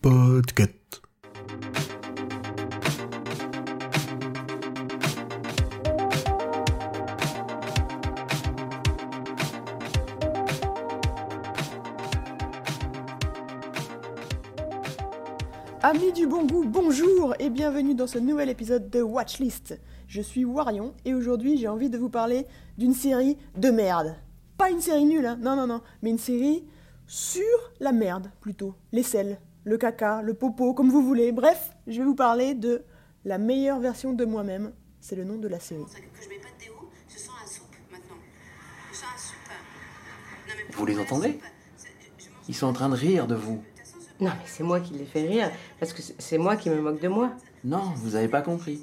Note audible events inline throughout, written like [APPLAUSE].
Podcast. Amis du bon goût, bonjour et bienvenue dans ce nouvel épisode de Watchlist. Je suis Warion et aujourd'hui j'ai envie de vous parler d'une série de merde. Pas une série nulle, hein, non non non, mais une série sur la merde plutôt. Les selles, le caca, le popo, comme vous voulez. Bref, je vais vous parler de la meilleure version de moi-même. C'est le nom de la série. Vous les entendez Ils sont en train de rire de vous. Non, mais c'est moi qui les fais rire, parce que c'est- moi qui me moque de moi. Non, vous avez pas compris.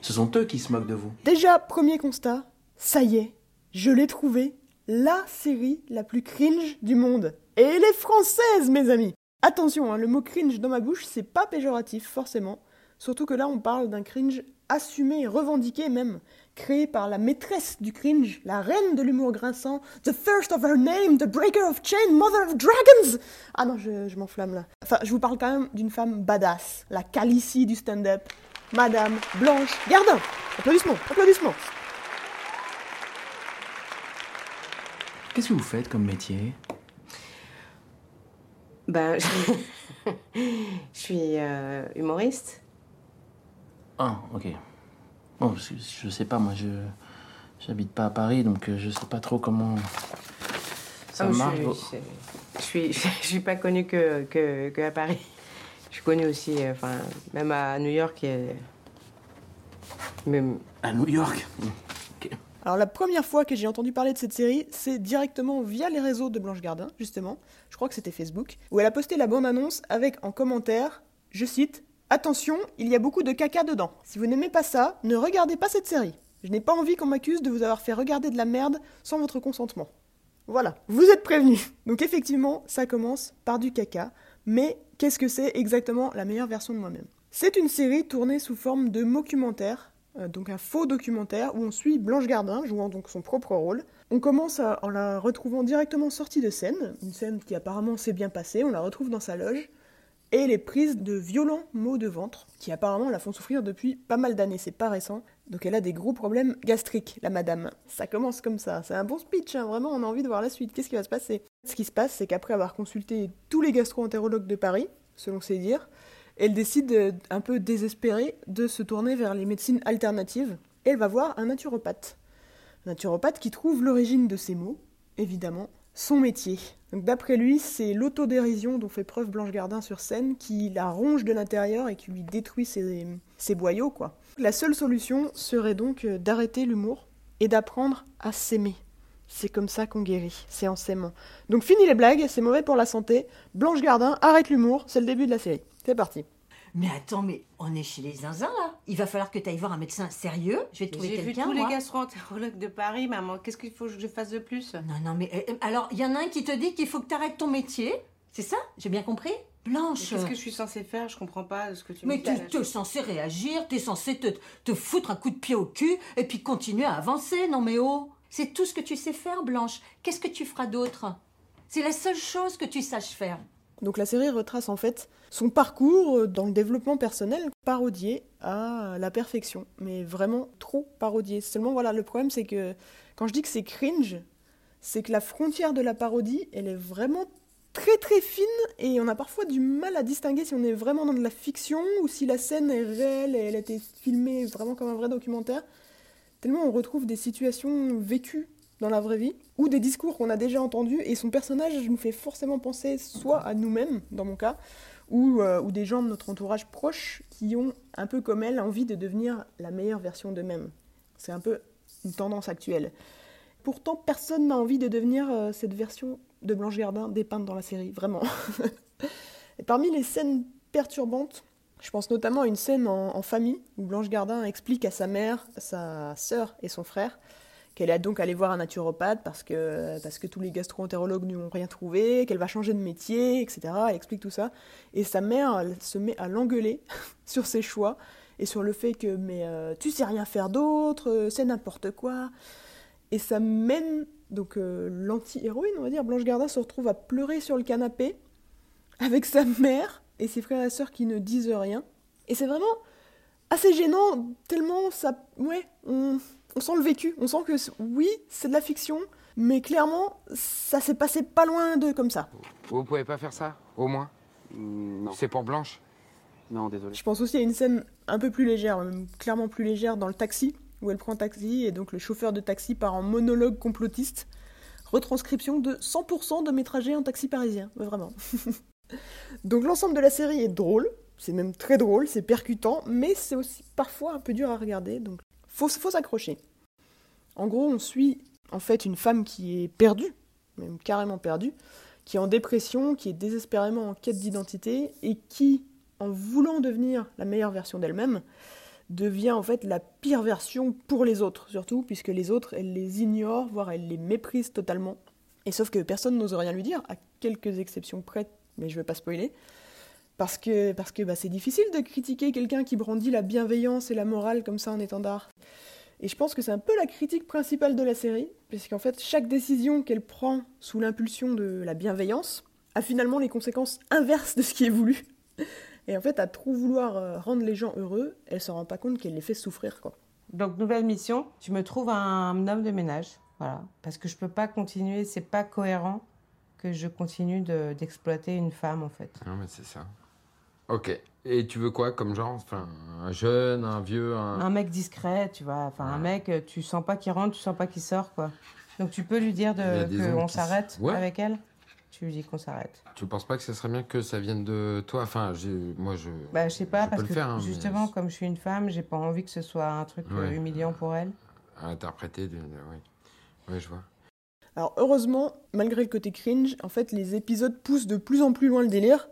Ce sont eux qui se moquent de vous. Déjà, premier constat, ça y est, je l'ai trouvé, la série la plus cringe du monde. Et elle est française, mes amis Attention, hein, le mot cringe dans ma bouche, c'est pas péjoratif, forcément. Surtout que là, on parle d'un cringe assumé, revendiqué même, créé par la maîtresse du cringe, la reine de l'humour grinçant, the first of her name, the breaker of chain, mother of dragons Ah non, je, m'enflamme là. Enfin, je vous parle quand même d'une femme badass, la calicie du stand-up, Madame Blanche Gardin Applaudissements, applaudissements Qu'est-ce que vous faites comme métier? Ben, je, [LAUGHS] je suis euh, humoriste. Ah, ok. Bon, je, je sais pas, moi, je j'habite pas à Paris, donc euh, je sais pas trop comment ça Ah, je, marche. suis- je, suis, je suis pas connue que, que, que à Paris. Je suis connue aussi, euh, enfin, même à New York. Et... Même... À New York? Alors la première fois que j'ai entendu parler de cette série, c'est directement via les réseaux de Blanche Gardin, justement, je crois que c'était Facebook, où elle a posté la bande-annonce avec en commentaire, je cite, Attention, il y a beaucoup de caca dedans. Si vous n'aimez pas ça, ne regardez pas cette série. Je n'ai pas envie qu'on m'accuse de vous avoir fait regarder de la merde sans votre consentement. Voilà, vous êtes prévenus. Donc effectivement, ça commence par du caca, mais qu'est-ce que c'est exactement la meilleure version de moi-même? C'est une série tournée sous forme de documentaire, euh, donc un faux documentaire où on suit Blanche Gardin jouant donc son propre rôle. On commence en la retrouvant directement sortie de scène, une scène qui apparemment s'est bien passée, on la retrouve dans sa loge, et elle est prise de violents maux de ventre qui apparemment la font souffrir depuis pas mal d'années, c'est pas récent. Donc elle a des gros problèmes gastriques, la madame. Ça commence comme ça, c'est un bon speech, hein, vraiment on a envie de voir la suite, qu'est-ce qui va se passer? Ce qui se passe, c'est qu'après avoir consulté tous les gastro-entérologues de Paris, selon ses dires, elle décide, euh, un peu désespérée, de se tourner vers les médecines alternatives, elle va voir un naturopathe. Un naturopathe qui trouve l'origine de ces maux, évidemment, son métier. D'après lui, c'est l'autodérision dont fait preuve Blanche Gardin sur scène qui la ronge de l'intérieur et qui lui détruit ses, ses boyaux, quoi. La seule solution serait donc euh, d'arrêter l'humour et d'apprendre à s'aimer. C'est comme ça qu'on guérit, c'est en s'aimant. Donc fini les blagues, c'est mauvais pour la santé. Blanche Gardin, arrête l'humour, c'est le début de la série. C'est parti. Mais attends, mais on est chez les zinzins là. Il va falloir que tu ailles voir un médecin sérieux. Je vais te trouver J'ai vu quelqu'un. tous les moi. gastro-entérologues de Paris, maman. Qu'est-ce qu'il faut que je fasse de plus? Non, non, mais euh, euh, alors, il y en a un qui te dit qu'il faut que tu arrêtes ton métier. C'est ça? J'ai bien compris? Blanche. Qu'est-ce que je suis censée faire? Je comprends pas ce que tu me Mais dis. tu es censé réagir, tu es censé te, te foutre un coup de pied au cul et puis continuer à avancer. Non, mais oh C'est tout ce que tu sais faire, Blanche. Qu'est-ce que tu feras d'autre? C'est la seule chose que tu saches faire. Donc la série retrace en fait son parcours euh, dans le développement personnel parodié à la perfection, mais vraiment trop parodié. Seulement voilà, le problème c'est que quand je dis que c'est cringe, c'est que la frontière de la parodie, elle est vraiment très très fine et on a parfois du mal à distinguer si on est vraiment dans de la fiction ou si la scène est réelle et elle a été filmée vraiment comme un vrai documentaire. Tellement on retrouve des situations vécues dans la vraie vie, ou des discours qu'on a déjà entendus, et son personnage nous fait forcément penser soit à nous-mêmes, dans mon cas, ou, euh, ou des gens de notre entourage proche qui ont, un peu comme elle, envie de devenir la meilleure version d'eux-mêmes. C'est un peu une tendance actuelle. Pourtant, personne n'a envie de devenir euh, cette version de Blanche Gardin dépeinte dans la série, vraiment. [LAUGHS] et parmi les scènes perturbantes, je pense notamment à une scène en, en famille où Blanche Gardin explique à sa mère, sa sœur et son frère qu'elle est donc allée voir un naturopathe parce que, parce que tous les gastro-entérologues n'ont rien trouvé, qu'elle va changer de métier, etc. Elle explique tout ça. Et sa mère elle se met à l'engueuler [LAUGHS] sur ses choix et sur le fait que mais euh, tu sais rien faire d'autre, euh, c'est n'importe quoi. Et ça mène donc euh, l'anti-héroïne, on va dire, Blanche Gardin se retrouve à pleurer sur le canapé avec sa mère et ses frères et sœurs qui ne disent rien. Et c'est vraiment assez gênant, tellement ça. Ouais, on, on sent le vécu. On sent que, oui, c'est de la fiction, mais clairement, ça s'est passé pas loin de comme ça. Vous pouvez pas faire ça, au moins? Non, C'est pour Blanche? Non, désolé. Je pense aussi à une scène un peu plus légère, même clairement plus légère dans le taxi, où elle prend un taxi et donc le chauffeur de taxi part en monologue complotiste. Retranscription de 100% de mes trajets en taxi parisien, vraiment. [LAUGHS] donc l'ensemble de la série est drôle, c'est même très drôle, c'est percutant, mais c'est aussi parfois un peu dur à regarder, donc faut, s'accrocher. En gros, on suit en fait une femme qui est perdue, même carrément perdue, qui est en dépression, qui est désespérément en quête d'identité et qui, en voulant devenir la meilleure version d'elle-même, devient en fait la pire version pour les autres, surtout puisque les autres, elle les ignore, voire elle les méprise totalement. Et sauf que personne n'ose rien lui dire, à quelques exceptions près, mais je vais pas spoiler. Parce que, parce que bah, c'est difficile de critiquer quelqu'un qui brandit la bienveillance et la morale comme ça en étendard. Et je pense que c'est un peu la critique principale de la série, puisqu'en fait, chaque décision qu'elle prend sous l'impulsion de la bienveillance a finalement les conséquences inverses de ce qui est voulu. Et en fait, à trop vouloir euh, rendre les gens heureux, elle se rend pas compte qu'elle les fait souffrir, quoi. Donc, nouvelle mission, tu me trouves un homme de ménage. Voilà. Parce que je peux pas continuer, c'est pas cohérent que je continue de- d'exploiter une femme, en fait. Non, mais c'est ça. Ok. Et tu veux quoi comme genre? Enfin, un jeune, un vieux, un. Un mec discret, tu vois. Enfin, un mec, euh, tu sens pas qu'il rentre, tu sens pas qu'il sort, quoi. Donc, tu peux lui dire qu'on s'arrête Ouais. avec elle? Tu lui dis qu'on s'arrête. Tu penses pas que ce serait bien que ça vienne de toi? Enfin, moi je. Bah, je sais pas, Je parce que faire, hein, mais- justement, comme je suis une femme, j'ai pas envie que ce soit un truc euh, Ouais. humiliant pour elle. À interpréter. De... Oui. Ouais, je vois. Alors heureusement, malgré le côté cringe, en fait, les épisodes poussent de plus en plus loin le délire,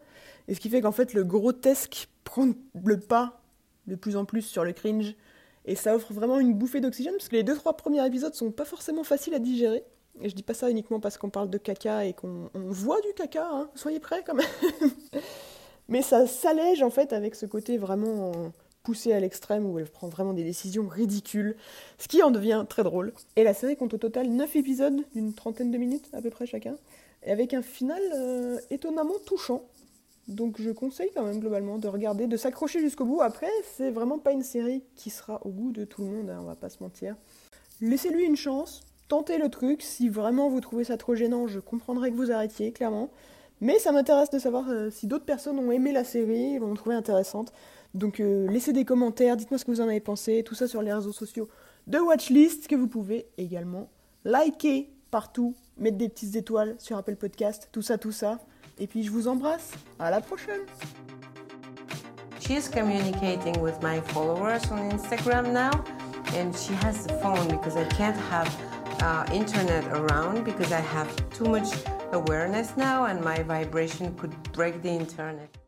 et ce qui fait qu'en fait, le grotesque prend le pas de plus en plus sur le cringe, et ça offre vraiment une bouffée d'oxygène, parce que les deux trois premiers épisodes sont pas forcément faciles à digérer. Et je dis pas ça uniquement parce qu'on parle de caca et qu'on on voit du caca, hein. soyez prêts quand même. [LAUGHS] Mais ça s'allège en fait avec ce côté vraiment poussé à l'extrême où elle prend vraiment des décisions ridicules, ce qui en devient très drôle. Et la série compte au total 9 épisodes d'une trentaine de minutes à peu près chacun, et avec un final euh, étonnamment touchant. Donc je conseille quand même globalement de regarder, de s'accrocher jusqu'au bout. Après, c'est vraiment pas une série qui sera au goût de tout le monde, hein, on va pas se mentir. Laissez-lui une chance, tentez le truc. Si vraiment vous trouvez ça trop gênant, je comprendrai que vous arrêtiez, clairement. Mais ça m'intéresse de savoir euh, si d'autres personnes ont aimé la série, l'ont trouvée intéressante. Donc euh, laissez des commentaires, dites-moi ce que vous en avez pensé, tout ça sur les réseaux sociaux de Watchlist que vous pouvez également liker partout, mettre des petites étoiles sur Apple Podcast, tout ça, tout ça. Et puis je vous embrasse, à la prochaine She's communicating with my followers on Instagram now, and she has the phone because I can't have uh, internet around because I have too much awareness now, and my vibration could break the internet.